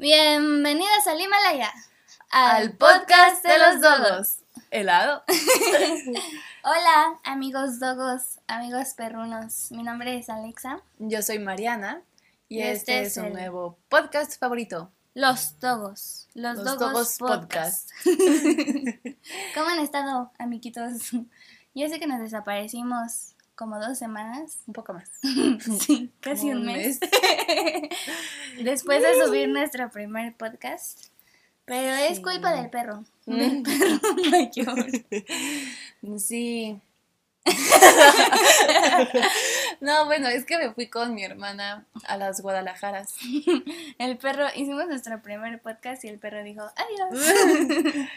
Bienvenidos al Himalaya, al podcast de los dogos. ¿Helado? Hola, amigos dogos, amigos perrunos. Mi nombre es Alexa. Yo soy Mariana y, este, es, un nuevo podcast favorito. Los Dogos. Los, Dogos, Podcast. ¿Cómo han estado, amiguitos? Yo sé que nos desaparecimos como dos semanas. Un poco más. sí, casi un mes. Después de subir nuestro primer podcast. Pero es culpa del perro. Del perro mayor. Sí. No, bueno, es que me fui con mi hermana a las Guadalajaras. El perro, hicimos nuestro primer podcast y el perro dijo, adiós.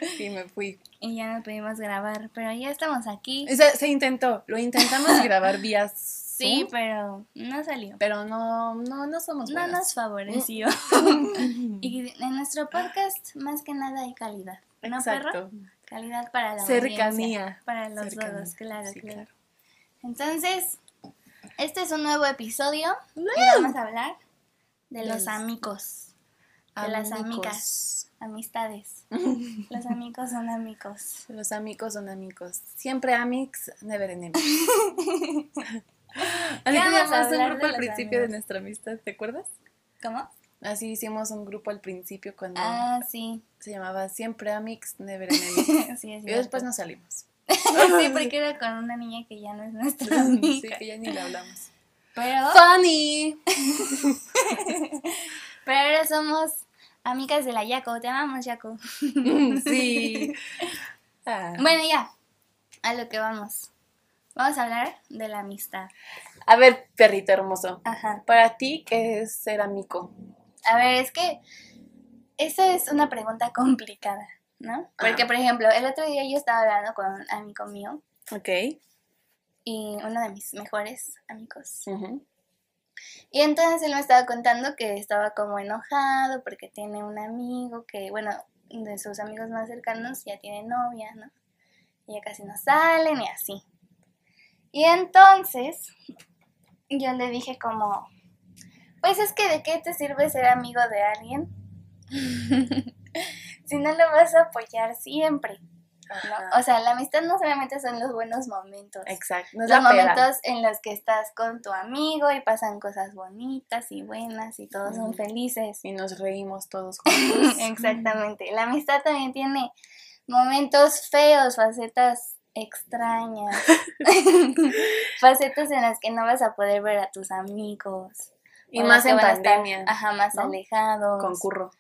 y me fui. Y ya no pudimos grabar, pero ya estamos aquí. Se, intentó, lo intentamos grabar vía Sí, pero no salió. Pero no, no, no somos No nos favoreció. y en nuestro podcast, más que nada, hay calidad. ¿No, Exacto. perro? Calidad para la Cercanía. para los dos, claro, claro, Entonces, este es un nuevo episodio y vamos a hablar de los amigos. De las amigas. Amistades. los amigos son amigos. Los amigos son amigos. Siempre amigos, never enemies. Así teníamos un grupo al principio de nuestra amistad, ¿te acuerdas? ¿Cómo? Así hicimos un grupo al principio cuando ah, sí. se llamaba Siempre Amix, Never Enemies. sí, y después nos salimos. sí, porque era con una niña que ya no es nuestra amiga. Sí, que ya ni le hablamos. Pero... ¡Funny! Pero ahora somos amigas de la Yaco. Te amamos, Yaco. sí. Ah. Bueno, ya. A lo que vamos. Vamos a hablar de la amistad. A ver, perrito hermoso. Ajá. Para ti, ¿qué es ser amigo? A ver, es que esa es una pregunta complicada, ¿no? Porque, por ejemplo, el otro día yo estaba hablando con un amigo mío. Ok. Y uno de mis mejores amigos. Y entonces él me estaba contando que estaba como enojado porque tiene un amigo que, bueno, de sus amigos más cercanos ya tiene novia, ¿no? Y ya casi no salen y así. Y entonces yo le dije como, pues es que de qué te sirve ser amigo de alguien si no lo vas a apoyar siempre. O sea, la amistad no solamente son los buenos momentos. Exacto. los momentos en los que estás con tu amigo y pasan cosas bonitas y buenas y todos son felices. Y nos reímos todos juntos. Exactamente. La amistad también tiene momentos feos, facetas extrañas, facetas en las que no vas a poder ver a tus amigos. Y más en pandemia. ajá, más alejados. Concurro.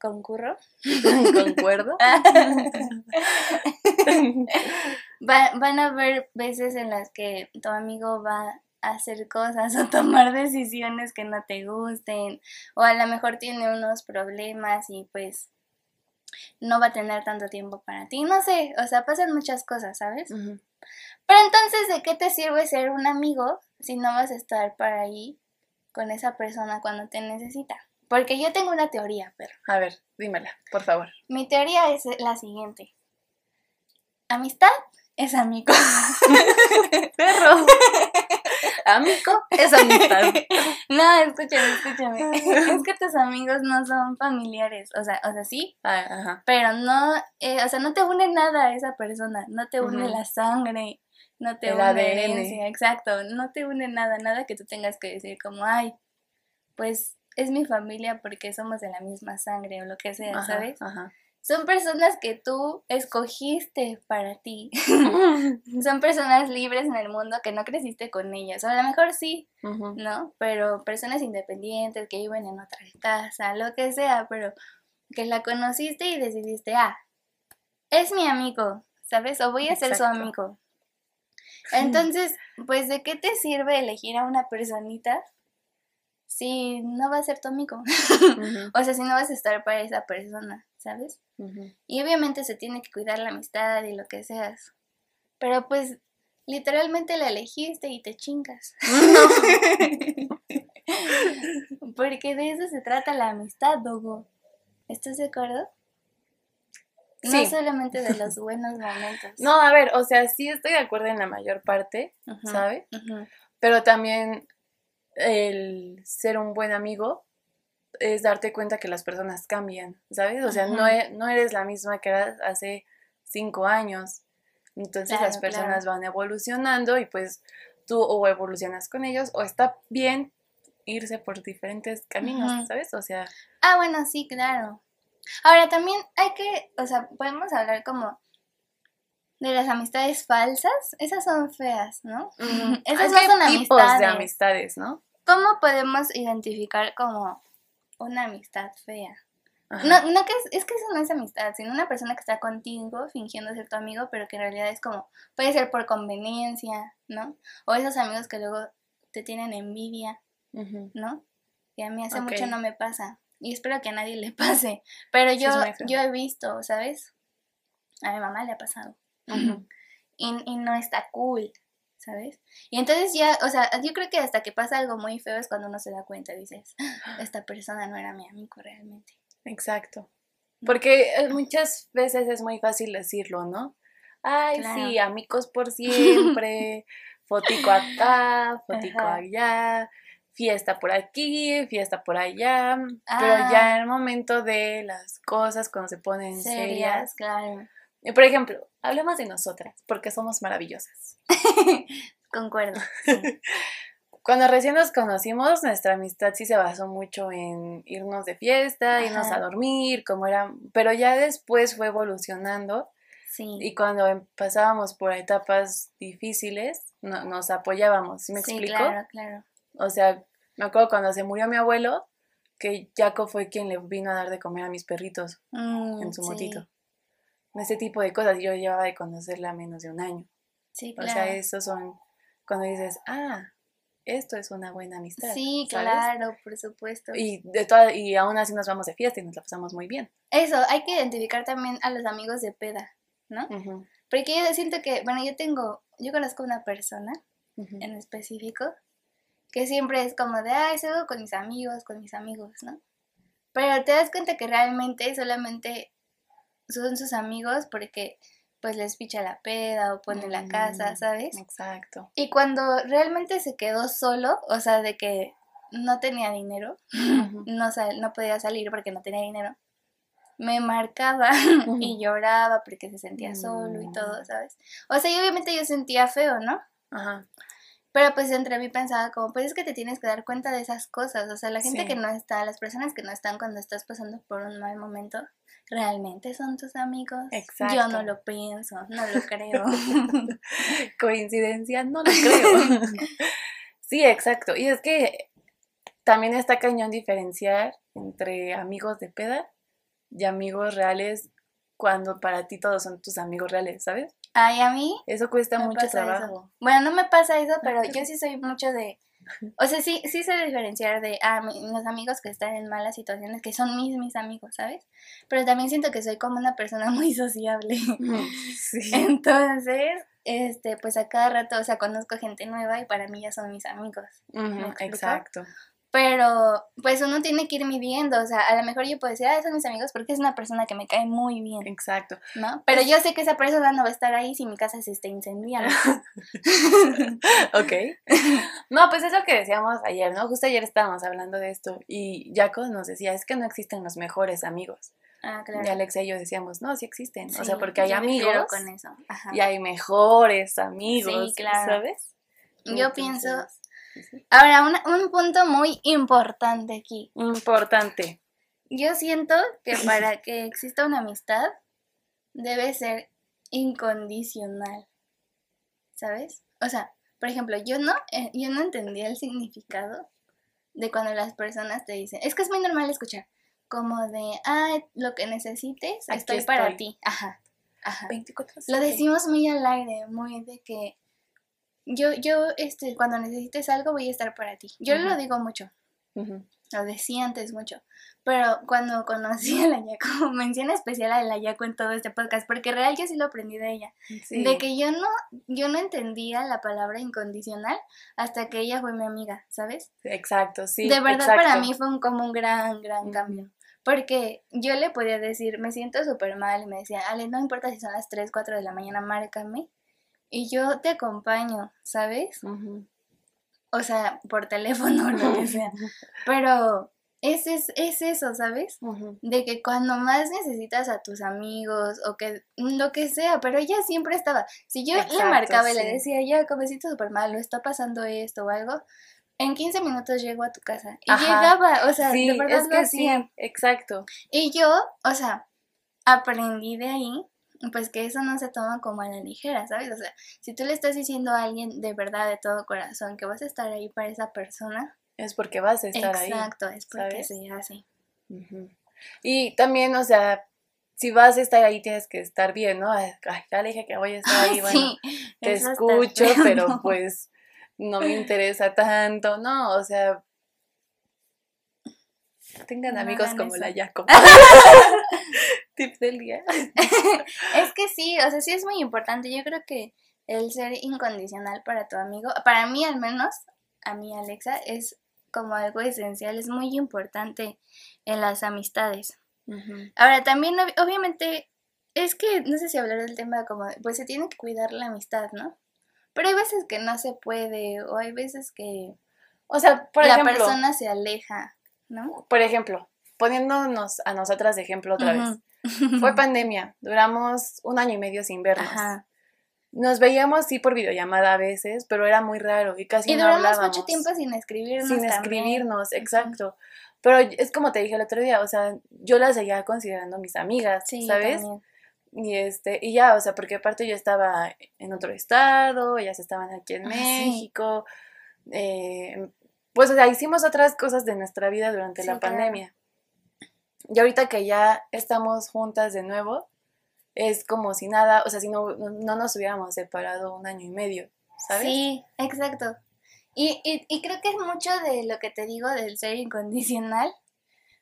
¿Concurro? ¿Concuerdo? van a haber veces en las que tu amigo va a hacer cosas o tomar decisiones que no te gusten o a lo mejor tiene unos problemas y pues no va a tener tanto tiempo para ti. No sé, o sea, pasan muchas cosas, ¿sabes? Pero entonces, ¿de qué te sirve ser un amigo si no vas a estar para ahí con esa persona cuando te necesita? Porque yo tengo una teoría, pero. A ver, dímela, por favor. Mi teoría es la siguiente. Amistad es amigo. Perro. Amigo es amistad. No, escúchame, escúchame. Es que tus amigos no son familiares. O sea, o sea, sí. Ah, pero no, eh, o sea, no te une nada a esa persona. No te une la sangre. No te une la herencia. Exacto. No te une nada, nada que tú tengas que decir como, ay, pues es mi familia porque somos de la misma sangre o lo que sea, ¿sabes? Ajá son personas que tú escogiste para ti. son personas libres en el mundo que no creciste con ellas. O a lo mejor sí, ¿no? Pero personas independientes que viven en otra casa, lo que sea, pero que la conociste y decidiste, ah, es mi amigo, ¿sabes? O voy a ser su amigo. Entonces, pues, ¿de qué te sirve elegir a una personita si no va a ser tu amigo? o sea, si no vas a estar para esa persona, ¿sabes? Y obviamente se tiene que cuidar la amistad y lo que seas. Pero pues literalmente la elegiste y te chingas. Porque de eso se trata la amistad, Dogo. ¿Estás de acuerdo? No solamente de los buenos momentos. No, a ver, o sea, sí estoy de acuerdo en la mayor parte, ¿sabes? Pero también el ser un buen amigo es darte cuenta que las personas cambian, ¿sabes? O sea, no, e, no eres la misma que eras hace cinco años. Entonces las personas van evolucionando y pues tú o evolucionas con ellos o está bien irse por diferentes caminos, ¿sabes? O sea... Ah, bueno, sí, claro. Ahora también hay que, o sea, podemos hablar como de las amistades falsas, esas son feas, ¿no? Esas no son tipos de amistades, ¿no? ¿Cómo podemos identificar como una amistad fea? No, no que es, que eso no es amistad, sino una persona que está contigo fingiendo ser tu amigo, pero que en realidad es como, puede ser por conveniencia, ¿no? O esos amigos que luego te tienen envidia, ¿no? Y a mí hace mucho no me pasa. Y espero que a nadie le pase. Pero yo, yo he visto, ¿sabes? A mi mamá le ha pasado. y, y no está cool, ¿sabes? Y entonces ya, o sea, yo creo que hasta que pasa algo muy feo es cuando uno se da cuenta, dices, ah, esta persona no era mi amigo realmente. Exacto. Porque eh, muchas veces es muy fácil decirlo, ¿no? Ay, sí, amigos por siempre, fotico acá, fotico allá, fiesta por aquí, fiesta por allá, pero ya ah. en el momento de las cosas cuando se ponen serias, claro. Por ejemplo, hablemos de nosotras, porque somos maravillosas. Concuerdo. Cuando recién nos conocimos, nuestra amistad sí se basó mucho en irnos de fiesta, irnos a dormir, como era, pero ya después fue evolucionando. Sí. Y cuando pasábamos por etapas difíciles, nos apoyábamos, ¿sí me sí, Claro, claro. O sea, me acuerdo cuando se murió mi abuelo, que Jaco fue quien le vino a dar de comer a mis perritos mm, en su motito ese tipo de cosas. Yo llevaba de conocerla menos de un año. Sí, claro. O sea, esos son cuando dices, ah, esto es una buena amistad. Sí, claro, por supuesto. Y, de toda, y aún así nos vamos de fiesta y nos la pasamos muy bien. Eso, hay que identificar también a los amigos de peda, ¿no? Porque yo siento que, bueno, yo tengo, yo conozco una persona en específico que siempre es como de, ah, eso con mis amigos, con mis amigos, ¿no? Pero te das cuenta que realmente solamente son sus amigos porque pues les picha la peda o pone la casa, mm, ¿sabes? Exacto. Y cuando realmente se quedó solo, o sea, de que no tenía dinero, no, no podía salir porque no tenía dinero, me marcaba y lloraba porque se sentía solo y todo, mm. ¿sabes? O sea, y obviamente yo sentía feo, ¿no? Ajá. Pero pues entre mí pensaba como, pues es que te tienes que dar cuenta de esas cosas, o sea, la gente que no está, las personas que no están cuando estás pasando por un mal momento, ¿realmente son tus amigos? Exacto. Yo no lo pienso, no lo creo. Coincidencia, no lo creo. sí, exacto. Y es que también está cañón diferenciar entre amigos de peda y amigos reales cuando para ti todos son tus amigos reales, ¿sabes? Ay, a mí. Eso cuesta mucho trabajo. Bueno, no me pasa eso, pero yo sí soy mucho de o sea, sí, sí sé diferenciar de ah, los amigos que están en malas situaciones, que son mis, mis amigos, ¿sabes? Pero también siento que soy como una persona muy sociable. Sí. Entonces, este, pues a cada rato, o sea, conozco gente nueva y para mí ya son mis amigos. exacto. Pero pues uno tiene que ir midiendo, o sea, a lo mejor yo puedo decir, ah, son mis amigos porque es una persona que me cae muy bien. Exacto. ¿No? Pero yo sé que esa persona no va a estar ahí si mi casa se está incendiando. ok. No, pues es lo que decíamos ayer, ¿no? Justo ayer estábamos hablando de esto y Jaco nos decía, es que no existen los mejores amigos. Ah, claro. Y Alexa y yo decíamos, no, sí existen. o sea, porque hay amigos con eso. y hay mejores amigos, sí, claro. ¿sabes? Yo pienso Ahora, un, punto muy importante aquí. Importante. Yo siento que para que exista una amistad debe ser incondicional. ¿Sabes? O sea, por ejemplo, yo no, eh, yo no entendía el significado de cuando las personas te dicen, es que es muy normal escuchar, como de, ah, lo que necesites, estoy, para ti. Ajá. Ajá. 24 Lo decimos muy al aire, muy de que yo, yo, este, cuando necesites algo voy a estar para ti. Yo lo digo mucho. Lo decía antes mucho. Pero cuando conocí a la Yaco, mención especial a la Yaco en todo este podcast, porque real yo sí lo aprendí de ella. De que yo no, yo no entendía la palabra incondicional hasta que ella fue mi amiga, ¿sabes? Exacto, sí. De verdad para mí fue un, como un gran, gran cambio. Porque yo le podía decir, me siento súper mal, y me decía, Ale, no importa si son las 3, 4 de la mañana, márcame y yo te acompaño, ¿sabes? O sea, por teléfono o lo que sea. Pero es, es, es eso, ¿sabes? De que cuando más necesitas a tus amigos o que lo que sea, pero ella siempre estaba. Si yo le marcaba y le decía, ya, como siento súper mal, o está pasando esto o algo, en 15 minutos llego a tu casa. Y llegaba, o sea, de verdad es que Sí, exacto. Y yo, o sea, aprendí de ahí, pues que eso no se toma como a la ligera, ¿sabes? O sea, si tú le estás diciendo a alguien de verdad, de todo corazón, que vas a estar ahí para esa persona. Es porque vas a estar ahí. Exacto, es porque se hace. Y también, o sea, si vas a estar ahí tienes que estar bien, ¿no? Ay, ya le dije que voy a estar ahí, bueno, te escucho, pero pues no me interesa tanto, ¿no? O sea, tengan amigos como la Jacob. Tip del día. es que sí, o sea, sí es muy importante. Yo creo que el ser incondicional para tu amigo, para mí al menos, a mí Alexa, es como algo esencial, es muy importante en las amistades. Ahora, también obviamente, es que no sé si hablar del tema como, pues se tiene que cuidar la amistad, ¿no? Pero hay veces que no se puede, o hay veces que, o sea, por la persona se aleja, ¿no? Por ejemplo, poniéndonos a nosotras de ejemplo otra vez. Fue pandemia, duramos un año y medio sin vernos. Nos veíamos sí por videollamada a veces, pero era muy raro y casi no hablábamos. Y duramos mucho tiempo sin escribirnos. Sin escribirnos, exacto. Pero es como te dije el otro día, o sea, yo las seguía considerando mis amigas, ¿sabes? Y este, y ya, o sea, porque aparte yo estaba en otro estado, ellas estaban aquí en México. Eh, pues, o sea, hicimos otras cosas de nuestra vida durante la pandemia. Y ahorita que ya estamos juntas de nuevo, es como si nada, o sea, si no, no nos hubiéramos separado un año y medio, ¿sabes? Sí, exacto. Y, y, y creo que es mucho de lo que te digo del ser incondicional,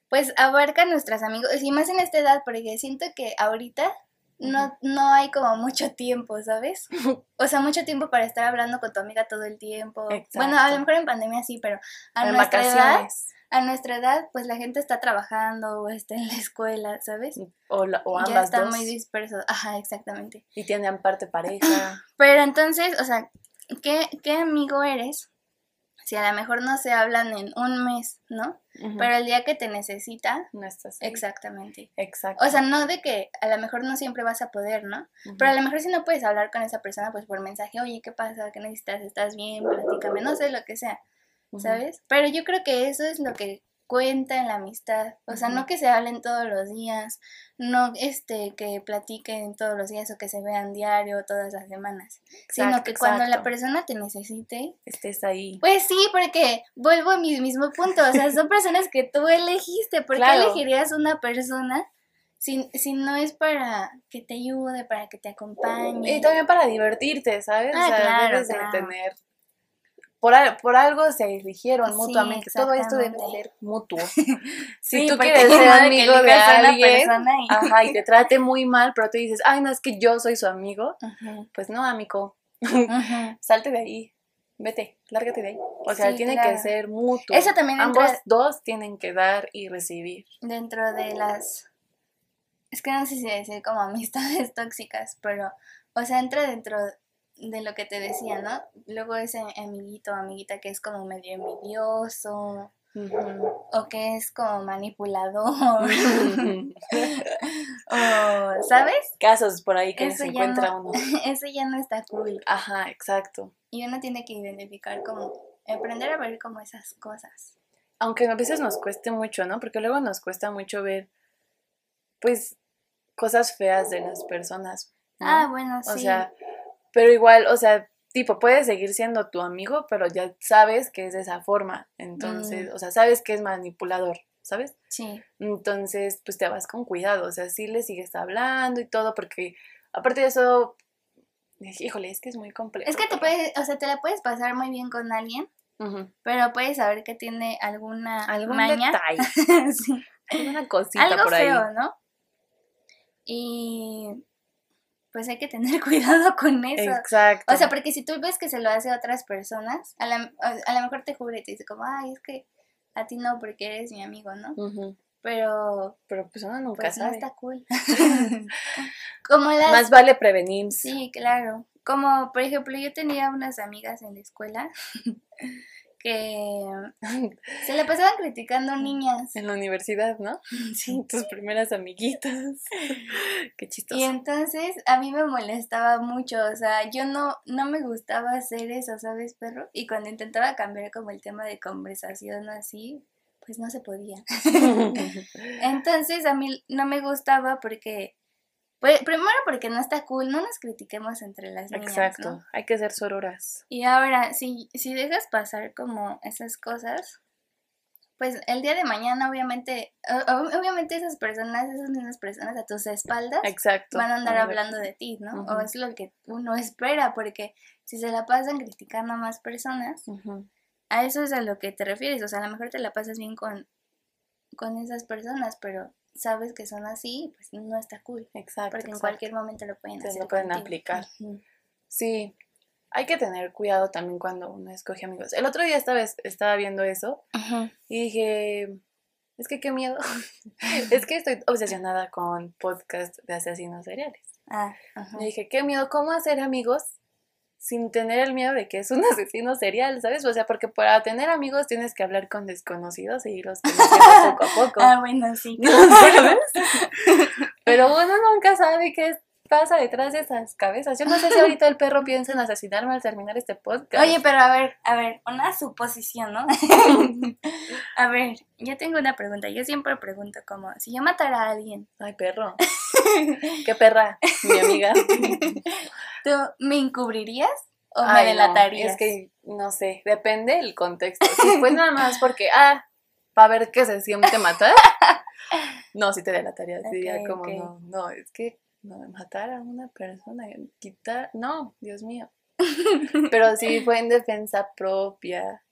pues abarca a nuestros amigos, y más en esta edad, porque siento que ahorita no, no hay como mucho tiempo, ¿sabes? O sea, mucho tiempo para estar hablando con tu amiga todo el tiempo. Bueno, a lo mejor en pandemia sí, pero a nuestra edad, a nuestra edad, pues la gente está trabajando o está en la escuela, ¿sabes? O, o ambas ya están muy dispersos. Ajá, exactamente. Y tienen parte pareja. Pero entonces, o sea, ¿qué, qué amigo eres? si a lo mejor no se hablan en un mes, ¿no? Pero el día que te necesita, no estás Exactamente. Exacto. O sea, no de que a lo mejor no siempre vas a poder, ¿no? Pero a lo mejor si no puedes hablar con esa persona, pues por mensaje, oye, ¿qué pasa? ¿Qué necesitas? ¿Estás bien? Platícame, no sé, lo que sea, ¿sabes? Pero yo creo que eso es lo que cuenta en la amistad. O sea, no que se hablen todos los días, no este que platiquen todos los días o que se vean diario todas las semanas, sino que cuando la persona te necesite, estés ahí. Pues sí, porque vuelvo a mi mismo punto, o sea, son personas que tú elegiste, ¿por qué elegirías una persona? Si, si no es para que te ayude, para que te acompañe. Y también para divertirte, ¿sabes? Ah, o sea, claro, debes de tener por, algo se eligieron mutuamente. Todo esto debe ser mutuo. si tú quieres ser amigo de alguien ajá, y te trate muy mal, pero tú dices, ay, no, es que yo soy su amigo, pues no, amigo. Salte de ahí. Vete, lárgate de ahí. O sea, tiene que ser mutuo. Eso también Ambos dos tienen que dar y recibir. Dentro de las. Es que no sé si decir como amistades tóxicas, pero. O sea, entra dentro de lo que te decía, ¿no? Luego ese amiguito o amiguita que es como medio envidioso. O que es como manipulador. o, ¿Sabes? Casos por ahí que se encuentra uno. Eso ya no está cool. Ajá, exacto. Y uno tiene que identificar como, aprender a ver como esas cosas. Aunque a veces nos cueste mucho, ¿no? Porque luego nos cuesta mucho ver, pues, cosas feas de las personas. Ah, bueno, sí. O sea, pero igual, o sea, tipo, puedes seguir siendo tu amigo, pero ya sabes que es de esa forma. Entonces, mm. o sea, sabes que es manipulador, ¿sabes? Sí. Entonces, pues te vas con cuidado, o sea, sí le sigues hablando y todo, porque aparte de eso, híjole, es que es muy complejo. Es que te puedes, o sea, te la puedes pasar muy bien con alguien, pero puedes saber que tiene alguna ¿Algún maña. detalle. sí. Alguna cosita Algo por ahí. Feo, ¿no? Y pues hay que tener cuidado con eso. Exacto. O sea, porque si tú ves que se lo hace a otras personas, a, la, a, lo mejor te jure y te dice como, ay, es que a ti no porque eres mi amigo, ¿no? Pero... Pero pues uno nunca pues sabe. no está cool. como las... Más vale prevenir. Sí, claro. Como, por ejemplo, yo tenía unas amigas en la escuela que se le pasaban criticando niñas. En la universidad, ¿no? Sí. Tus primeras amiguitas. Qué chistoso. Y entonces a mí me molestaba mucho, o sea, yo no, no me gustaba hacer eso, ¿sabes, perro? Y cuando intentaba cambiar como el tema de conversación así, pues no se podía. entonces a mí no me gustaba porque pues, primero porque no está cool, no nos critiquemos entre las niñas. Exacto, hay que ser sororas. Y ahora, si, si dejas pasar como esas cosas, pues el día de mañana obviamente, obviamente esas personas, esas mismas personas a tus espaldas Exacto. van a andar hablando de ti, ¿no? O es lo que uno espera, porque si se la pasan criticando a más personas, a eso es a lo que te refieres, o sea, a lo mejor te la pasas bien con, con esas personas, pero sabes que son así, pues no está cool. Exacto. Porque en cualquier momento lo pueden hacer. Lo pueden aplicar. Sí. Hay que tener cuidado también cuando uno escoge amigos. El otro día estaba, estaba viendo eso y dije, es que qué miedo. es que estoy obsesionada con podcast de asesinos seriales. Ah, y dije, qué miedo, ¿cómo hacer amigos sin tener el miedo de que es un asesino serial, ¿sabes? O sea, porque para tener amigos tienes que hablar con desconocidos y irlos conociendo poco a poco. Ah, bueno, sí. ¿Sabes? Pero uno nunca sabe qué pasa detrás de esas cabezas. Yo no sé si ahorita el perro piensa en asesinarme al terminar este podcast. Oye, pero a ver, a ver, una suposición, ¿no? a ver, yo tengo una pregunta. Yo siempre pregunto como, si yo matara a alguien. Ay, perro. Qué perra, mi amiga. ¿Tú me encubrirías o me delatarías? es que no sé, depende el contexto. Si fue nada más porque, ah, para ver qué se siente matar. No, si te delataría, diría como, no, no, es que no, matar a una persona, quitar, no, Dios mío. Pero si fue en defensa propia,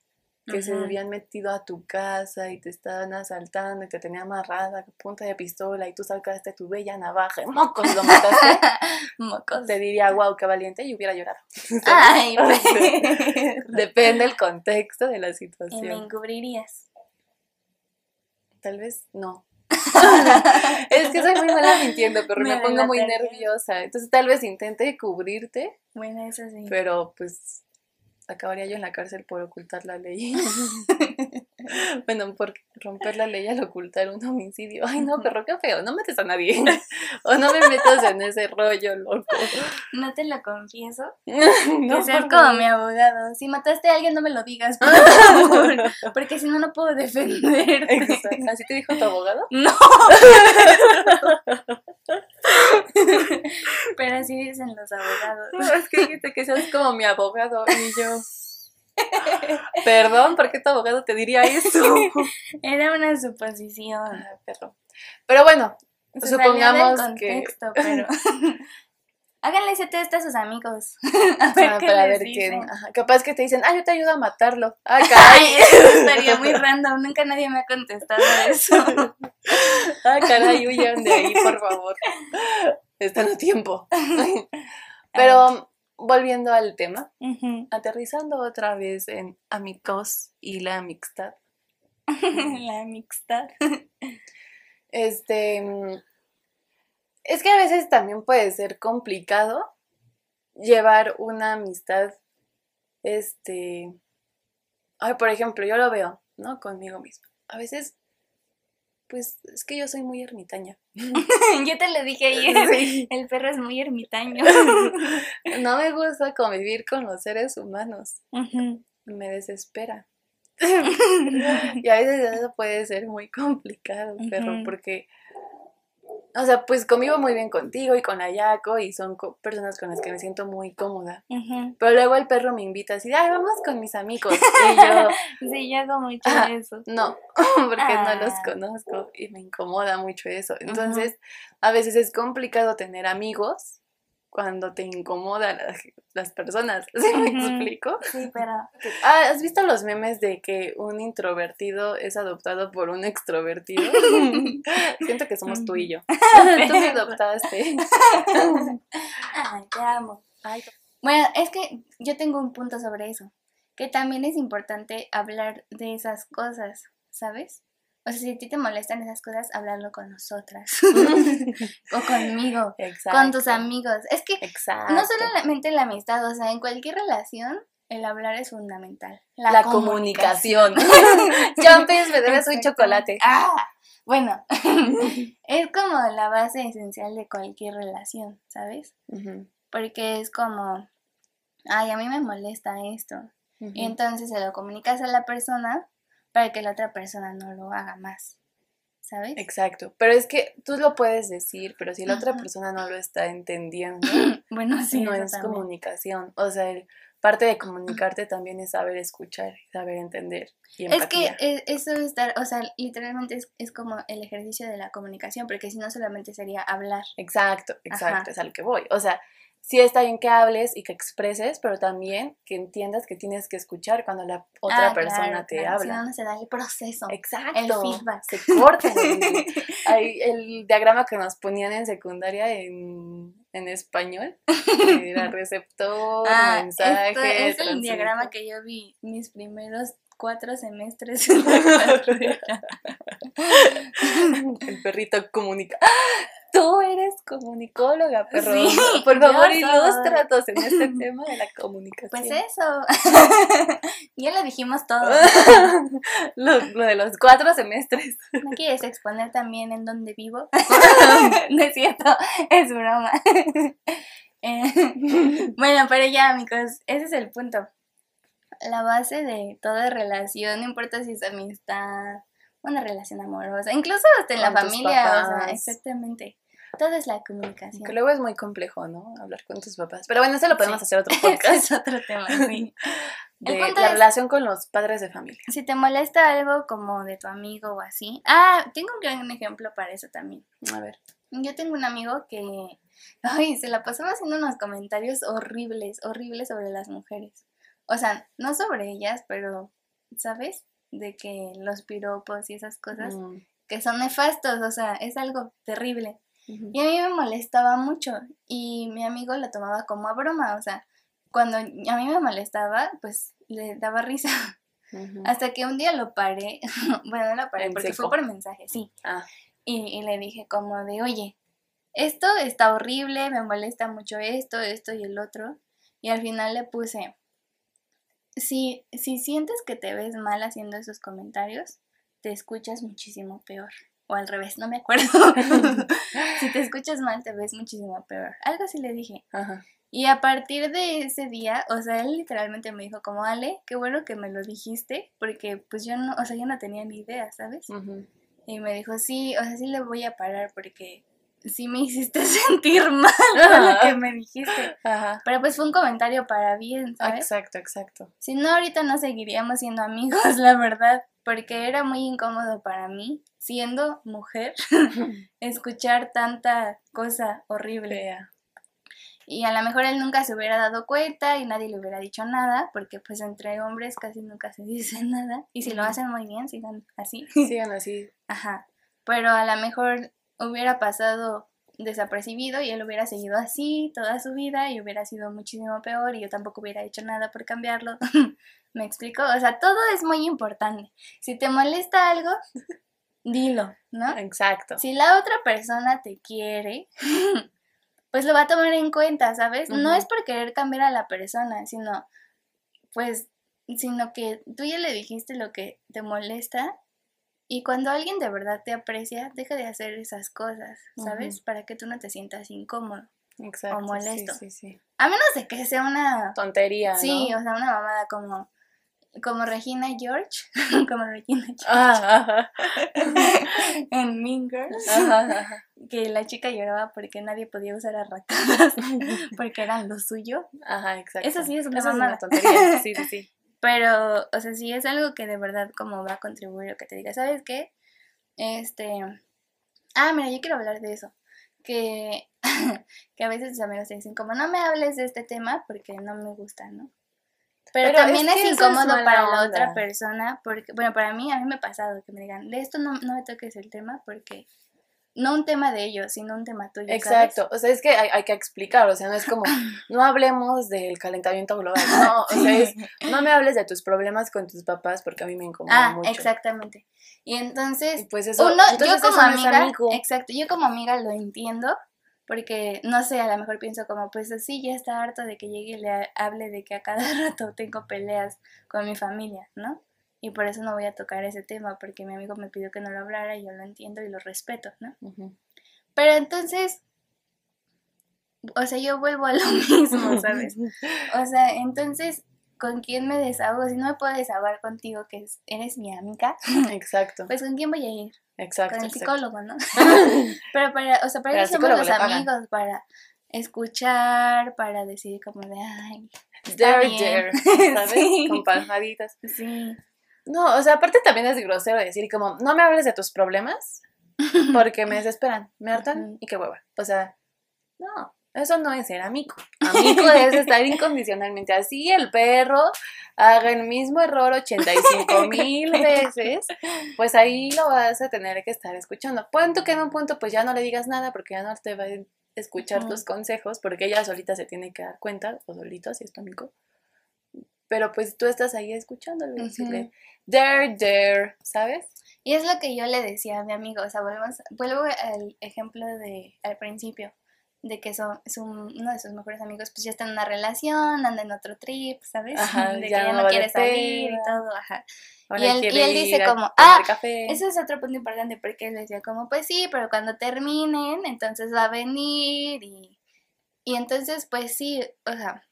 que se habían metido a tu casa y te estaban asaltando y te tenía amarrada punta de pistola y tú sacaste tu bella navaja y mocos lo mataste, mocos. te diría, wow, qué valiente y hubiera llorado. Ay, Depende el contexto de la situación. ¿Y me encubrirías? Tal vez no. es que soy muy mala mintiendo, pero me, pongo muy nerviosa. Entonces tal vez intente cubrirte. Bueno, eso sí. Pero pues acabaría yo en la cárcel por ocultar la ley. bueno, por romper la ley al ocultar un homicidio. Ay, no, perro, qué feo. No metes a nadie. o no me metas en ese rollo, loco. No te lo confieso. no, que ser como mi abogado. Si mataste a alguien, no me lo digas, por favor. Porque si no, no puedo defenderte. Exacto. ¿Así te dijo tu abogado? No. Pero así dicen los abogados. No, es que dijiste que seas como mi abogado y yo. Perdón, ¿por qué tu abogado te diría eso? Era una suposición. Ah, pero, pero bueno, supongamos que. Pero... Háganle ese test a sus amigos. A ver, ah, para ver quién. Capaz que te dicen, ah, yo te ayudo a matarlo. Ah, caray. estaría muy random. Nunca nadie me ha contestado eso. ah, caray, huyan de ahí, por favor. Están a tiempo. Pero volviendo al tema, aterrizando otra vez en amigos y la amistad. la amistad. Este. Es que a veces también puede ser complicado llevar una amistad. Este. Ay, por ejemplo, yo lo veo, ¿no? Conmigo mismo. A veces pues es que yo soy muy ermitaña. yo te lo dije ayer, el perro es muy ermitaño. no me gusta convivir con los seres humanos. Me desespera. y a veces eso puede ser muy complicado, perro, porque o sea, pues convivo muy bien contigo y con Ayako y son personas con las que me siento muy cómoda. Pero luego el perro me invita así, ay, vamos con mis amigos. Y yo... sí, yo hago mucho eso. No, porque no los ah. conozco y me incomoda mucho eso. Entonces, a veces es complicado tener amigos cuando te incomodan las, personas. ¿Sí me explico? Sí, pero. Ah, ¿Has visto los memes de que un introvertido es adoptado por un extrovertido? Siento que somos tú y yo. tú me adoptaste. Ay, te amo. Bueno, es que yo tengo un punto sobre eso. Que también es importante hablar de esas cosas, ¿sabes? O sea, si a ti te molestan esas cosas, hablarlo con nosotras. o conmigo. Con tus amigos. Es que no solamente la amistad, o sea, en cualquier relación el hablar es fundamental. La, comunicación. Jumpers, me debes un chocolate. Ah, bueno, es como la base esencial de cualquier relación, ¿sabes? Porque es como, ay, a mí me molesta esto. Y entonces se lo comunicas a la persona para que la otra persona no lo haga más. ¿Sabes? Exacto, pero es que tú lo puedes decir, pero si la otra persona no lo está entendiendo, bueno, sí, no es comunicación. O sea, el, parte de comunicarte también es saber escuchar, saber entender. Y es que e, eso es estar, o sea, literalmente es, como el ejercicio de la comunicación, porque si no solamente sería hablar. Exacto, exacto, es al que voy. O sea, sí está bien que hables y que expreses, pero también que entiendas que tienes que escuchar cuando la otra ah, persona te habla. Si no, no se da el proceso. Exacto. El feedback. Se corta. el, el diagrama que nos ponían en secundaria en en español. Era receptor, ah, mensaje. es el diagrama que yo vi mis primeros cuatro semestres. el perrito comunica. Tú eres comunicóloga, perro. Por favor, ilústratos en este tema de la comunicación. Pues eso. ya lo dijimos todo. lo, de los cuatro semestres. ¿No quieres exponer también en dónde vivo? no es cierto, es broma. Eh, bueno, pero ya, amigos, ese es el punto. La base de toda relación, no importa si es amistad, una relación amorosa, incluso hasta en la familia, o sea, exactamente. Todo es la comunicación. Que luego es muy complejo, ¿no? Hablar con tus papás. Pero bueno, eso lo podemos hacer otro podcast. es otro tema, sí. de la relación con los padres de familia. Si te molesta algo como de tu amigo o así. Ah, tengo un gran ejemplo para eso también. A ver. Yo tengo un amigo que, ay, se la pasaba haciendo unos comentarios horribles, horribles sobre las mujeres. O sea, no sobre ellas, pero, ¿sabes? De que los piropos y esas cosas, mm. que son nefastos, o sea, es algo terrible. Y a mí me molestaba mucho y mi amigo lo tomaba como a broma, o sea, cuando a mí me molestaba, pues le daba risa. Hasta que un día lo paré, bueno, no lo paré porque fue por mensaje, sí. Ah. Y, y, le dije como de, oye, esto está horrible, me molesta mucho esto, esto y el otro. Y al final le puse, si, si sientes que te ves mal haciendo esos comentarios, te escuchas muchísimo peor o al revés, no me acuerdo. si te escuchas mal, te ves muchísimo peor. Algo así le dije. Y a partir de ese día, o sea, él literalmente me dijo como, Ale, qué bueno que me lo dijiste, porque pues yo no, o sea, yo no tenía ni idea, ¿sabes? Y me dijo, sí, o sea, sí le voy a parar porque sí me hiciste sentir mal con lo que me dijiste. Pero pues fue un comentario para bien, ¿sabes? Exacto, exacto. Si no, ahorita no seguiríamos siendo amigos, la verdad porque era muy incómodo para mí, siendo mujer, escuchar tanta cosa horrible. Y a lo mejor él nunca se hubiera dado cuenta y nadie le hubiera dicho nada, porque pues entre hombres casi nunca se dice nada. Y si lo hacen muy bien, sigan así. Sigan así. Ajá. Pero a lo mejor hubiera pasado desapercibido y él hubiera seguido así toda su vida y hubiera sido muchísimo peor y yo tampoco hubiera hecho nada por cambiarlo. ¿Me explico? O sea, todo es muy importante. Si te molesta algo, dilo, ¿no? Exacto. Si la otra persona te quiere, pues lo va a tomar en cuenta, ¿sabes? No es por querer cambiar a la persona, sino, pues, sino que tú ya le dijiste lo que te molesta y cuando alguien de verdad te aprecia, deja de hacer esas cosas, ¿sabes? Para que tú no te sientas incómodo. O molesto. Sí, sí, sí. A menos de que sea una tontería. Sí, o sea, una mamada como como Regina George, como Regina George ah, en Mean Girls, que la chica lloraba porque nadie podía usar arracadas porque eran lo suyo. Ajá, exacto. Eso sí es una mamada. tontería, sí, sí, sí. Pero, o sea, sí es algo que de verdad como va a contribuir o que te diga, ¿sabes qué? Este... Ah, mira, yo quiero hablar de eso. Que, que a veces tus amigos te dicen como, no me hables de este tema porque no me gusta, ¿no? Pero, también es, incómodo para la otra persona, porque, bueno, para mí, a mí me ha pasado que me digan, de esto no, no me toques el tema porque no un tema de ellos, sino un tema tuyo. Exacto, o sea, es que hay, que explicar, o sea, no es como, no hablemos del calentamiento global, no, o sea, es, no me hables de tus problemas con tus papás porque a mí me incomoda ah, exactamente. Y entonces, pues eso, yo como amiga, exacto, yo como amiga lo entiendo, Porque, no sé, a lo mejor pienso como, pues así ya está harto de que llegue y le hable de que a cada rato tengo peleas con mi familia, ¿no? Y por eso no voy a tocar ese tema, porque mi amigo me pidió que no lo hablara y yo lo entiendo y lo respeto, ¿no? Pero entonces, o sea, yo vuelvo a lo mismo, ¿sabes? O sea, entonces, ¿con quién me desahogo? Si no me puedo desahogar contigo, que eres mi amiga. Exacto. Pues ¿con quién voy a ir? Exacto. Con el psicólogo, ¿no? Pero para, o sea, para eso somos los amigos, para escuchar, para decir como de, ay, dare, dare, ¿sabes? Con palmaditas. Sí. No, o sea, aparte también es grosero decir como, no me hables de tus problemas porque me desesperan, me hartan y qué hueva. O sea, no, eso no es ser amigo. Amigo es estar incondicionalmente así. El perro haga el mismo error 85 mil veces, pues ahí lo vas a tener que estar escuchando. Punto que en un punto pues ya no le digas nada porque ya no te va a escuchar tus consejos porque ella solita se tiene que dar cuenta, o solito si es tu amigo. Pero pues tú estás ahí escuchándolo y decirle, there, there, ¿sabes? Y es lo que yo le decía a mi amigo, o sea, vuelvo al ejemplo de al principio de que son, uno de sus mejores amigos, pues ya está en una relación, anda en otro trip, ¿sabes? de que ya no, quiere salir y todo, ajá. y él, y él dice como, ah, café. eso es otro punto importante, porque él decía como, pues sí, pero cuando terminen, entonces va a venir y, y entonces, pues sí, o sea,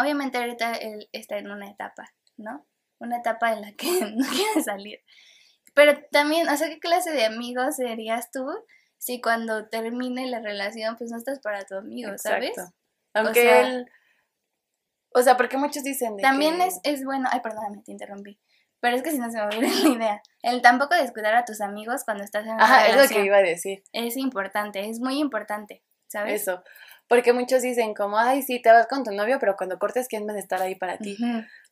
obviamente ahorita él está en una etapa, ¿no? Una etapa en la que no quiere salir. Pero también, o sea, ¿qué clase de amigos serías tú si cuando termine la relación, pues no estás para tu amigo, ¿sabes? Aunque o sea, él... O sea, porque muchos dicen de También es, es bueno... Ay, perdóname, te interrumpí. Pero es que si no se me olvida la idea. El tampoco descuidar a tus amigos cuando estás en una Ajá, es lo que iba a decir. Es importante, es muy importante, ¿sabes? Eso. Porque muchos dicen como, ay, sí, te vas con tu novio, pero cuando cortes, ¿quién va a estar ahí para ti?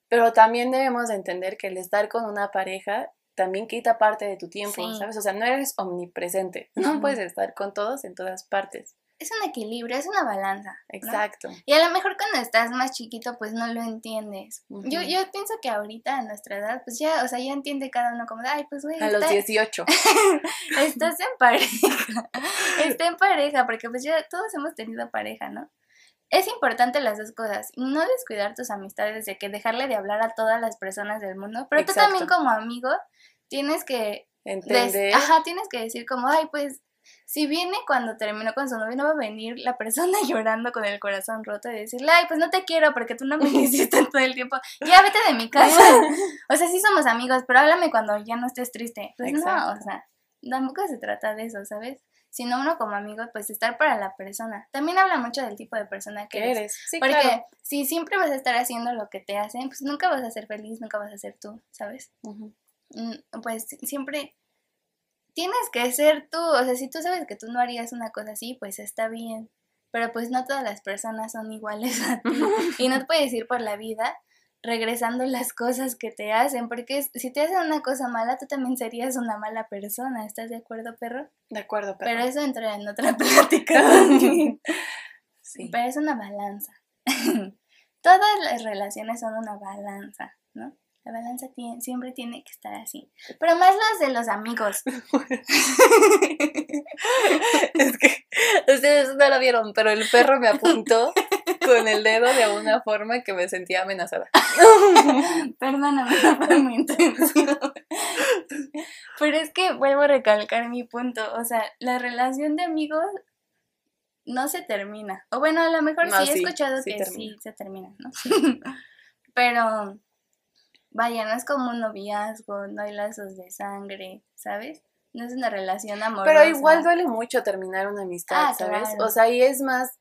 Pero también debemos entender que el estar con una pareja también quita parte de tu tiempo, ¿sabes? O sea, no eres omnipresente, no puedes estar con todos en todas partes. Es un equilibrio, es una balanza. Exacto. Y a lo mejor cuando estás más chiquito, pues no lo entiendes. yo, yo pienso que ahorita a nuestra edad, pues ya, o sea, ya entiende cada uno como, ay, pues güey. A los 18. estás en pareja. Está en pareja, porque pues ya todos hemos tenido pareja, ¿no? es importante las dos cosas. No descuidar tus amistades, de que dejarle de hablar a todas las personas del mundo, pero tú también como amigo tienes que... Entender. Ajá, tienes que decir como, ay, pues, si viene cuando terminó con su novio, no va a venir la persona llorando con el corazón roto y decirle, ay, pues no te quiero porque tú no me hiciste todo el tiempo. Ya vete de mi casa. o sea, sí somos amigos, pero háblame cuando ya no estés triste. Pues no, o sea, tampoco se trata de eso, ¿sabes? sino uno como amigo, pues estar para la persona. También habla mucho del tipo de persona que eres. Sí, porque si siempre vas a estar haciendo lo que te hacen, pues nunca vas a ser feliz, nunca vas a ser tú, ¿sabes? Mm, pues siempre tienes que ser tú. O sea, si tú sabes que tú no harías una cosa así, pues está bien. Pero pues no todas las personas son iguales a ti. y no te puedes ir por la vida regresando las cosas que te hacen, porque si te hacen una cosa mala, tú también serías una mala persona, ¿estás de acuerdo, perro? De acuerdo, perro. Pero eso entra en otra plática sí. Pero es una balanza. Todas las relaciones son una balanza, ¿no? La balanza siempre tiene que estar así. Pero más las de los amigos. es que ustedes no lo vieron, pero el perro me apuntó con el dedo de una forma que me sentía amenazada. Perdóname, fue mi intención. Pero es que vuelvo a recalcar mi punto. O sea, la relación de amigos no se termina. O bueno, a lo mejor sí, he escuchado que sí se termina, ¿no? Pero vaya, no es como un noviazgo, no hay lazos de sangre, ¿sabes? No es una relación amorosa. Pero igual duele mucho terminar una amistad, ah, ¿sabes? O sea, y es más,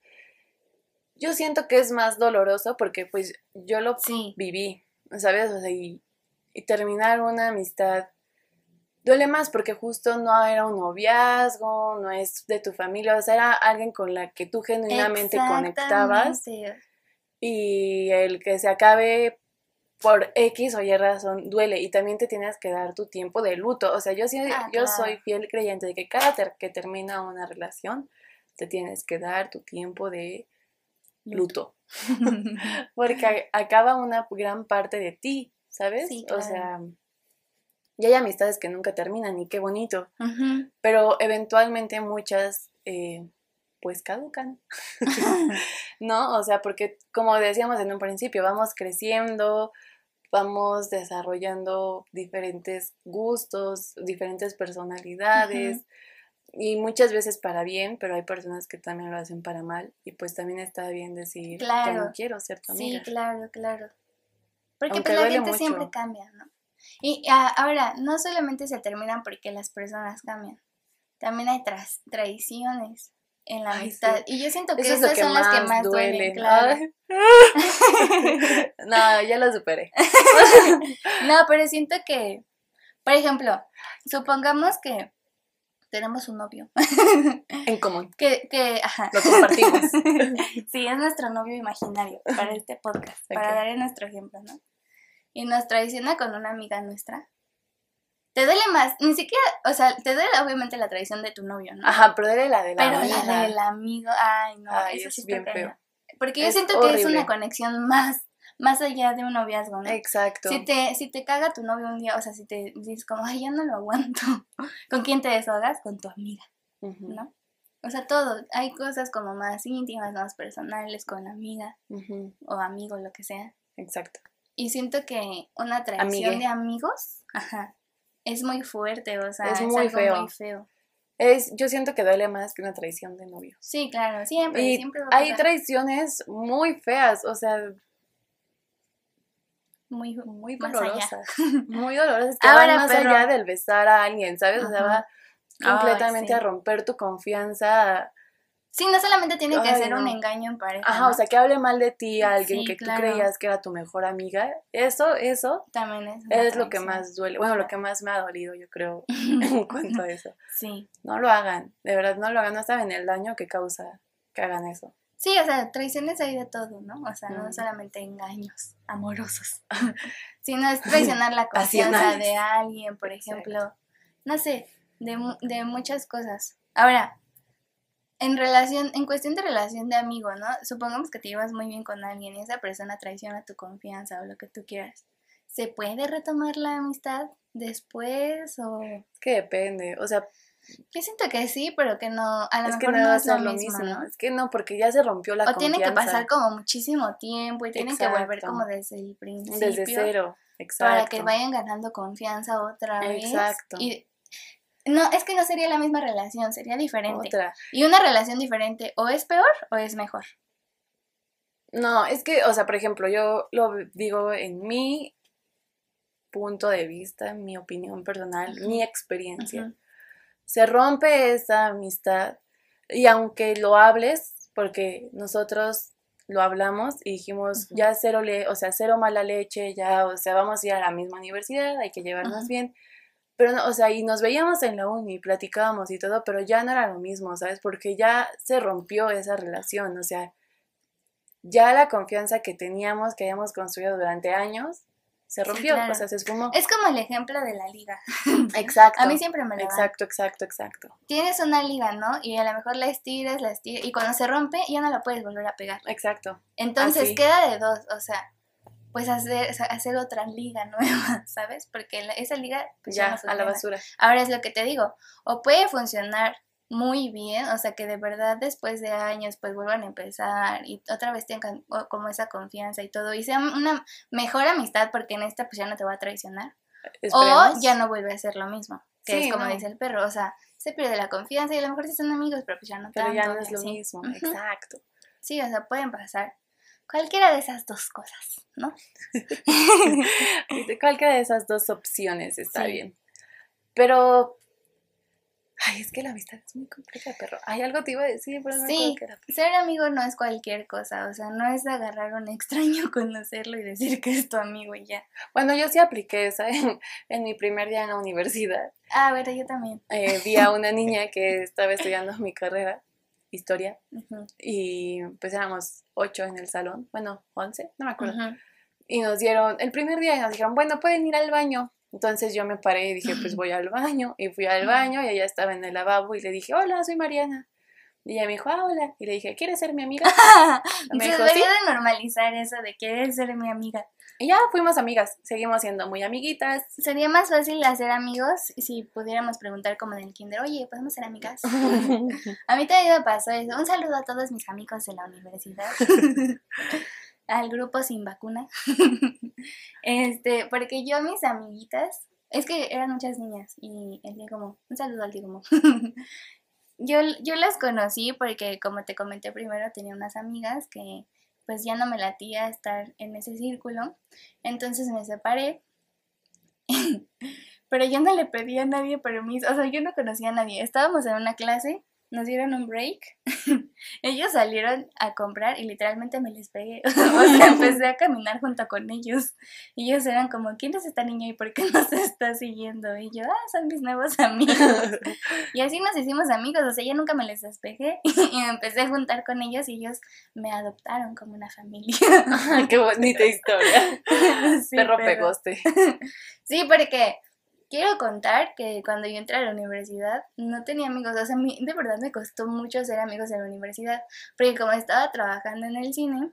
yo siento que es más doloroso porque pues yo lo viví, ¿sabes? O sea, y, terminar una amistad duele más porque justo no era un noviazgo, no es de tu familia, o sea, era alguien con la que tú genuinamente conectabas. Y el que se acabe por X o Y razón duele y también te tienes que dar tu tiempo de luto. O sea, yo, sí, ah, yo soy fiel creyente de que cada que termina una relación, te tienes que dar tu tiempo de luto. Porque acaba una gran parte de ti, ¿sabes? O sea, y hay amistades que nunca terminan y qué bonito. Pero eventualmente muchas, eh, pues caducan. ¿No? O sea, porque como decíamos en un principio, vamos creciendo, vamos desarrollando diferentes gustos, diferentes personalidades. Y muchas veces para bien, pero hay personas que también lo hacen para mal. Y pues también está bien decir que no quiero ser tu amiga. Sí, claro, claro. Porque pues, la gente siempre cambia, ¿no? Y ah, ahora, no solamente se terminan porque las personas cambian, también hay traiciones en la amistad. Y yo siento que esas son las que más duelen, claro. no, ya lo superé. no, pero siento que, por ejemplo, supongamos que tenemos un novio. en común. Que, que, ajá. Lo compartimos. sí, es nuestro novio imaginario para este podcast, para dar nuestro ejemplo, ¿no? Y nos traiciona con una amiga nuestra te duele más, ni siquiera, o sea, te duele obviamente la traición de tu novio, ¿no? Ajá, pero duele la de la Pero la del amigo, ay, no, eso sí es bien feo. Porque yo siento que es una conexión más, más allá de un noviazgo, ¿no? Exacto. Si te, si te caga tu novio un día, o sea, si te dices como, ay, ya no lo aguanto, ¿con quién te deshogas? Con tu amiga, ¿no? O sea, todo, hay cosas como más íntimas, más personales con la amiga o amigo, lo que sea. Exacto. Y siento que una traición de amigos, ajá, es muy fuerte, o sea, es, muy, feo. feo. Es, yo siento que duele más que una traición de novio. Sí, claro, siempre, y siempre. hay traiciones muy feas, o sea, muy, muy dolorosas. Muy dolorosas. Que Ahora, más allá del besar a alguien, ¿sabes? O sea, va completamente a romper tu confianza, Sí, no solamente tiene que ser un engaño en pareja. Ajá, o sea, que hable mal de ti a alguien que tú creías que era tu mejor amiga. Eso, eso. También es. Es lo que más duele. Bueno, lo que más me ha dolido, yo creo, en cuanto a eso. Sí. No lo hagan. De verdad, no lo hagan. No saben el daño que causa que hagan eso. Sí, o sea, traiciones hay de todo, ¿no? O sea, no solamente engaños amorosos, sino es traicionar la confianza de alguien, por ejemplo. No sé, de, de muchas cosas. Ahora, en relación, en cuestión de relación de amigo, ¿no? Supongamos que te llevas muy bien con alguien y esa persona traiciona tu confianza o lo que tú quieras. ¿Se puede retomar la amistad después o...? Es que depende, o sea... Yo siento que sí, pero que no, a lo es mejor que no, va a ser lo mismo, ¿no? Es que no, porque ya se rompió la confianza. O tiene que pasar como muchísimo tiempo y tienen que volver como desde el principio. Desde cero, exacto. Para que vayan ganando confianza otra vez. Exacto. Y no, es que no sería la misma relación, sería diferente. Y una relación diferente o es peor o es mejor. No, es que, o sea, por ejemplo, yo lo digo en mi punto de vista, mi opinión personal, mi experiencia. Se rompe esa amistad y aunque lo hables, porque nosotros lo hablamos y dijimos, ya cero, le o sea, cero mala leche, ya, o sea, vamos a ir a la misma universidad, hay que llevarnos bien pero, no, o sea, y nos veíamos en la uni, platicábamos y todo, pero ya no era lo mismo, ¿sabes? Porque ya se rompió esa relación, o sea, ya la confianza que teníamos, que habíamos construido durante años, se rompió, o sea, se esfumó. Es como el ejemplo de la liga. Exacto. a mí siempre me lo Exacto, exacto, exacto. Tienes una liga, ¿no? Y a lo mejor la estiras, la estiras, y cuando se rompe ya no la puedes volver a pegar. Exacto. Entonces queda de dos, o sea, pues hacer, hacer otra liga nueva, ¿sabes? Porque esa liga pues ya, a la basura. Ahora es lo que te digo, o puede funcionar muy bien, o sea que de verdad después de años pues vuelvan a empezar y otra vez tengan como esa confianza y todo y sea una mejor amistad porque en esta pues ya no te va a traicionar. O ya no vuelve a ser lo mismo, que es como dice el perro, o sea, se pierde la confianza y a lo mejor sí son amigos, pero pues ya no Pero ya no es lo mismo, exacto. Sí, o sea, pueden pasar cualquiera de esas dos cosas, ¿no? cualquiera de esas dos opciones está bien. Pero, ay, es que la amistad es muy compleja, perro. Hay algo te iba a decir, pero no Sí, ser amigo no es cualquier cosa, o sea, no es agarrar a un extraño, conocerlo y decir que es tu amigo y ya. Bueno, yo sí apliqué esa en, mi primer día en la universidad. Ah, bueno, yo también. Eh, vi a una niña que estaba estudiando mi carrera historia. Y pues éramos ocho en el salón, bueno, once, no me acuerdo. Y nos dieron, el primer día nos dijeron, bueno, pueden ir al baño. Entonces yo me paré y dije, pues voy al baño. Y fui al baño y ella estaba en el lavabo y le dije, hola, soy Mariana. Y ella me dijo, ah, hola. Y le dije, ¿quieres ser mi amiga? me Se dijo, debería de normalizar eso de querer ser mi amiga. Y ya fuimos amigas, seguimos siendo muy amiguitas. Sería más fácil hacer amigos si pudiéramos preguntar como del kinder, oye, ¿podemos ser amigas? a mí también me pasó eso. Un saludo a todos mis amigos de la universidad. Al grupo sin vacuna. este, porque yo mis amiguitas, es que eran muchas niñas y el día como, un saludo al día como. Yo, yo las conocí porque como te comenté primero tenía unas amigas que pues ya no me latía estar en ese círculo. Entonces me separé. Pero yo no le pedí a nadie permiso, o sea, yo no conocía a nadie. Estábamos en una clase nos dieron un break. ellos salieron a comprar y literalmente me les pegué. o sea, empecé a caminar junto con ellos. Y ellos eran como, ¿quién es esta niña y por qué nos está siguiendo? Y yo, ah, son mis nuevos amigos. y así nos hicimos amigos. O sea, yo nunca me les despegué. y me empecé a juntar con ellos y ellos me adoptaron como una familia. qué bonita historia. sí, Perro pegoste. sí, porque quiero contar que cuando yo entré a la universidad no tenía amigos, o sea, de verdad me costó mucho ser amigos en la universidad, porque como estaba trabajando en el cine,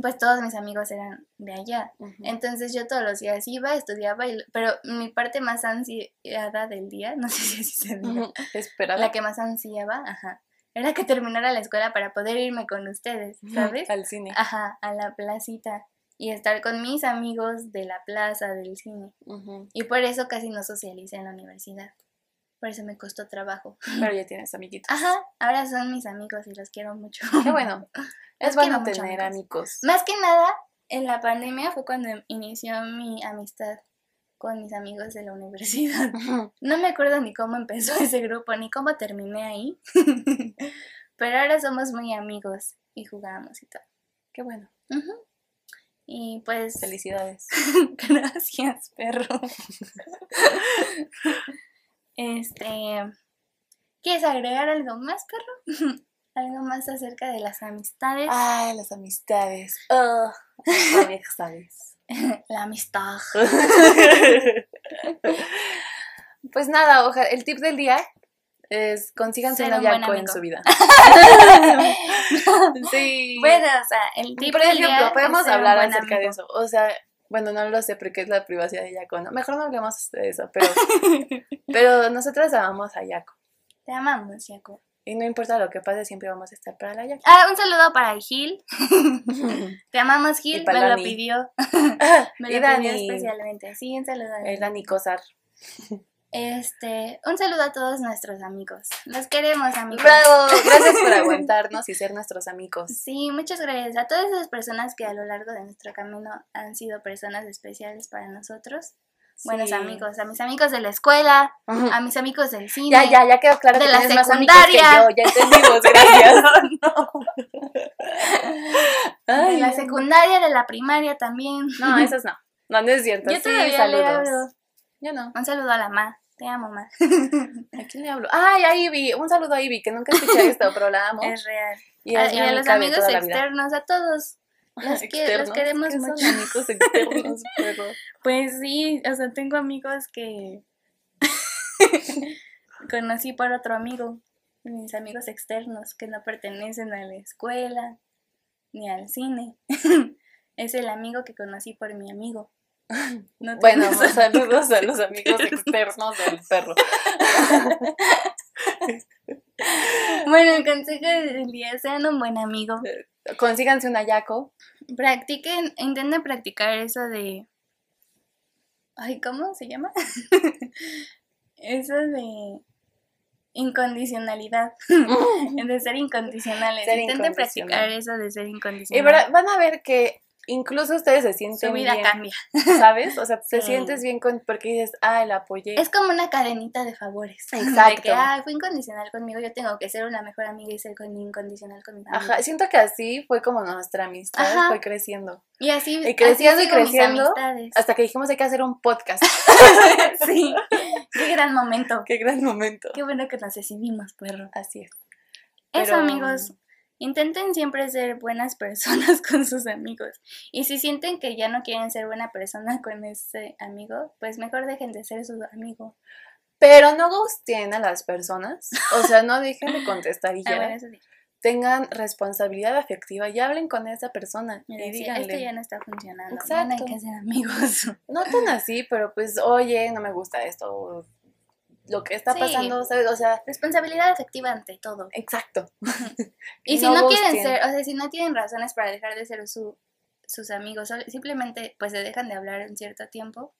pues todos mis amigos eran de allá. Entonces yo todos los días iba, estudiaba, pero mi parte más ansiada del día, no sé si así se dice, la que más ansiaba, ajá, era que terminara la escuela para poder irme con ustedes, ¿sabes? Al cine. Ajá, a la placita y estar con mis amigos de la plaza, del cine. Y por eso casi no socialicé en la universidad. Por eso me costó trabajo. Pero ya tienes amiguitos. Ajá, ahora son mis amigos y los quiero mucho. Qué bueno. Es bueno tener amigos. Más que nada, en la pandemia fue cuando inició mi amistad con mis amigos de la universidad. No me acuerdo ni cómo empezó ese grupo, ni cómo terminé ahí. Pero ahora somos muy amigos y jugamos y todo. Qué bueno. Y pues... Felicidades. Gracias, perro. este... ¿Quieres agregar algo más, perro? ¿Algo más acerca de las amistades? Ay, las amistades. Oh, las amistades. La amistad. pues nada, ojalá, el tip del día es consíganse un yaco en su vida. sí. Bueno, o sea, el tipo Por ejemplo, podemos hablar acerca de eso. O sea, bueno, no lo sé porque es la privacidad de Yaco, ¿no? Mejor no hablemos de eso, pero, pero nosotras amamos a Yaco. Te amamos, Yaco. Y no importa lo que pase, siempre vamos a estar para la Yaco. Ah, un saludo para Gil. Te amamos, Gil. Me lo pidió. Me lo pidió especialmente. Sí, un saludo. El Dani Cosar. Este, un saludo a todos nuestros amigos. Los queremos, amigos. Bravo, gracias por aguantarnos y ser nuestros amigos. Sí, muchas gracias a todas esas personas que a lo largo de nuestro camino han sido personas especiales para nosotros. Buenos amigos, a mis amigos de la escuela, a mis amigos del cine. Ya, ya, ya quedó claro de la secundaria. ya entendimos, gracias. de la secundaria, de la primaria también. No, esas no. No, no es cierto. Yo todavía saludos. Yo no. Un saludo a la ma. Te amo, mamá. ¿A quién le hablo? Ay, a Ivy. Un saludo a Ivy, que nunca escuché esto, pero la amo. Es real. Y, a, los amigos externos, a todos. Los, que, los queremos mucho. amigos externos, pero... Pues sí, o sea, tengo amigos que conocí por otro amigo. Mis amigos externos que no pertenecen a la escuela ni al cine. es el amigo que conocí por mi amigo bueno, saludos a los amigos externos del perro. bueno, el consejo del día, sean un buen amigo. Eh, consíganse un ayaco. Practiquen, intenten practicar eso de... Ay, ¿cómo se llama? eso de incondicionalidad, de ser incondicionales. Intenten practicar eso de ser incondicionales. Y van a ver que incluso ustedes se sienten Su vida cambia. ¿Sabes? O sea, te sientes bien con, porque dices, ah, la apoyé. Es como una cadenita de favores. Exacto. De que, ah, fue incondicional conmigo, yo tengo que ser una mejor amiga y ser incondicional con mi Ajá, siento que así fue como nuestra amistad fue creciendo. Y así, y creciendo y creciendo hasta que dijimos hay que hacer un podcast. sí, qué gran momento. Qué gran momento. Qué bueno que nos decidimos, perro. Así es. Eso, amigos, Intenten siempre ser buenas personas con sus amigos. Y si sienten que ya no quieren ser buena persona con ese amigo, pues mejor dejen de ser su amigo. Pero no gusten a las personas. O sea, no dejen de contestar y Ah, ya. sí. Tengan responsabilidad afectiva y hablen con esa persona. Mira, y sí, díganle. esto ya no está funcionando. Exacto. Ya no hay que ser amigos. No tan así, pero pues, oye, no me gusta esto. Lo que está Sí. pasando, ¿sabes? O sea, Responsabilidad afectiva ante todo. exacto. Y si No no, quieren ser, o sea, si no tienen razones para dejar de ser su, sus amigos, simplemente pues se dejan de hablar un cierto tiempo,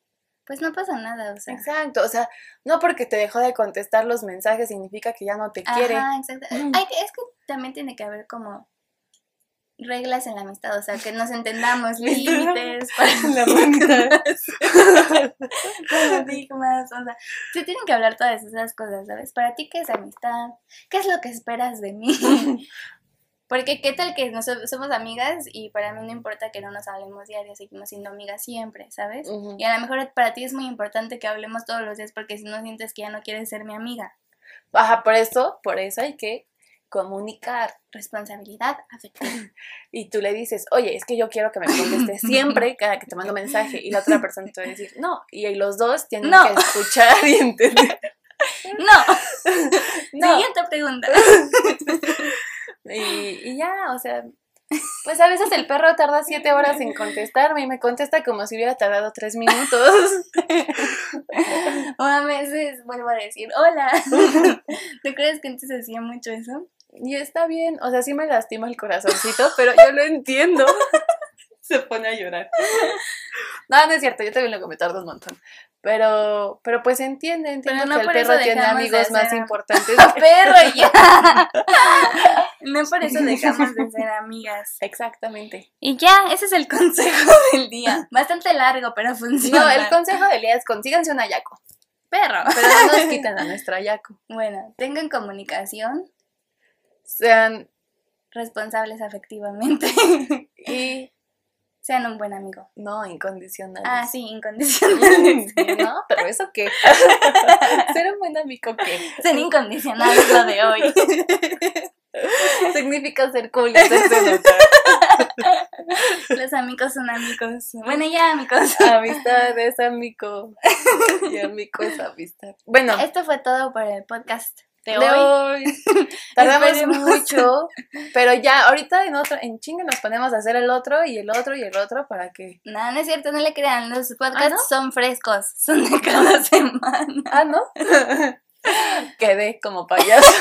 pues no pasa nada, o sea. Exacto. O sea, no porque te dejó de contestar los mensajes significa que ya no te quiere. Ajá, exacto. Mm. Hay que- es que también tiene que haber como reglas en la amistad, o sea, que nos entendamos, límites, paradigmas, o sea, se tienen que hablar todas esas cosas, ¿sabes? Para ti, ¿qué es amistad? ¿Qué es lo que esperas de mí? Porque qué tal que nosotros somos amigas y para mí no importa que no nos hablemos diario, seguimos siendo amigas siempre, ¿sabes? Y a lo mejor para ti es muy importante que hablemos todos los días porque si no sientes que ya no quieres ser mi amiga. Ajá, por eso, por eso hay que comunicar. Responsabilidad afectiva. Y tú le dices, oye, es que yo quiero que me contestes siempre cada que te mando mensaje. Y la otra persona te va a decir, no. Y los dos tienen No. que escuchar y entender. No. No. Siguiente pregunta. Y, y ya, o sea, pues a veces el perro tarda siete horas en contestarme y me contesta como si hubiera tardado tres minutos. O a veces vuelvo a decir, hola. ¿Tú crees que antes hacía mucho eso? Y está bien, o sea, sí me lastima el corazoncito, pero yo lo entiendo. Se pone a llorar. No, no es cierto, yo también luego me tardo un montón. Pero, pero pues entiende, entiende Pero no que el perro tiene amigos más am- importantes. Perro ya. No por eso dejamos de ser amigas. Exactamente. Y ya, ese es el consejo del día. Bastante largo, pero funciona. No, el consejo del día es consíganse una Yaco. perro. Pero no nos quiten a nuestra Yaco. Bueno, tengan comunicación, Sean responsables afectivamente, y sean un buen amigo. no incondicionales. Ah, sí, incondicionales. No, pero eso qué. Ser un buen amigo qué. Sean incondicionales lo de hoy. Significa ser cool. Los amigos son amigos. Bueno, ya, amigos. Amistad es amigo. Y amigo es amistad. Bueno, Esto fue todo por el podcast de, de hoy. hoy. Tardamos Esperemos. mucho, pero ya ahorita en otro, en chinga nos ponemos a hacer el otro y el otro y el otro para que. No, no es cierto, no le crean. Los podcasts ¿Ah, no? son frescos. Son de cada semana. Ah, ¿no? Quedé como payaso.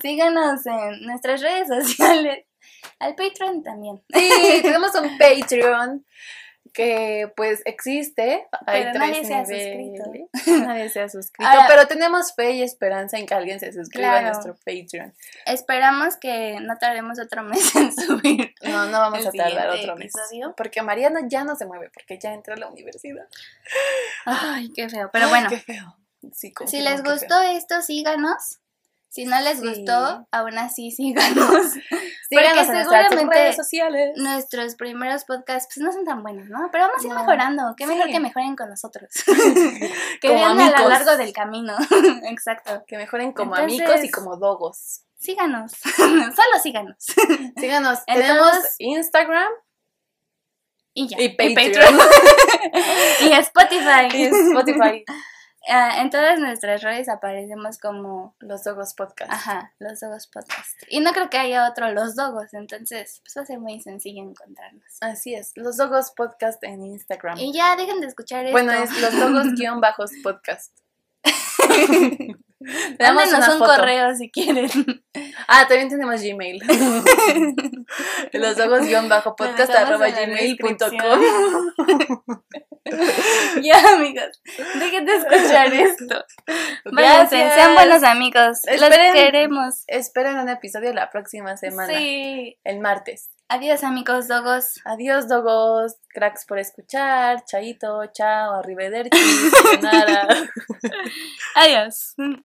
Síganos en nuestras redes sociales. Al Patreon también. Sí, tenemos un Patreon que pues existe. Hay Pero tres nadie se ha niveles. suscrito. Nadie se ha suscrito. Pero tenemos fe y esperanza en que alguien se suscriba a nuestro Patreon. Esperamos que no tardemos otro mes en subir. No, no vamos a tardar otro mes. episodio. Porque Mariana ya no se mueve, porque ya entró a la universidad. Ay, qué feo. Pero Ay, bueno, Qué feo. Sí, si les gustó esto, síganos. Si no les Sí. gustó, aún así síganos. nuestras seguramente redes sociales. Nuestros primeros podcasts pues no son tan buenos, ¿no? Pero vamos a ir No. mejorando. Qué mejor que mejoren con nosotros. que Como vean a lo largo del camino. Exacto. Que mejoren como Entonces- amigos y como dogos. Síganos. Solo síganos. Síganos. En Tenemos Instagram Y ya. y Patreon. y Spotify. y Spotify. Ah, en todas nuestras redes aparecemos como, Los Dogos Podcast. ajá, los Dogos Podcast. Y no creo que haya otro Los Dogos, entonces pues va a ser muy sencillo encontrarnos. Así es. Los Dogos Podcast en Instagram. Y ya, dejen de escuchar esto. Bueno, es los Dogos guion bajos podcast. Te damos un foto. correo si quieren. Ah, también tenemos Gmail. los Dogos guion bajo podcast arroba en la gmail punto com. descripción. ya, amigos, dejen de escuchar esto. Váyanse, sean buenos amigos. Esperen. Los queremos. Esperen un episodio la próxima semana. Sí. El martes. Adiós, amigos dogos. Adiós, dogos. Cracks por escuchar. Chaito, chao, arrivederci. Adiós.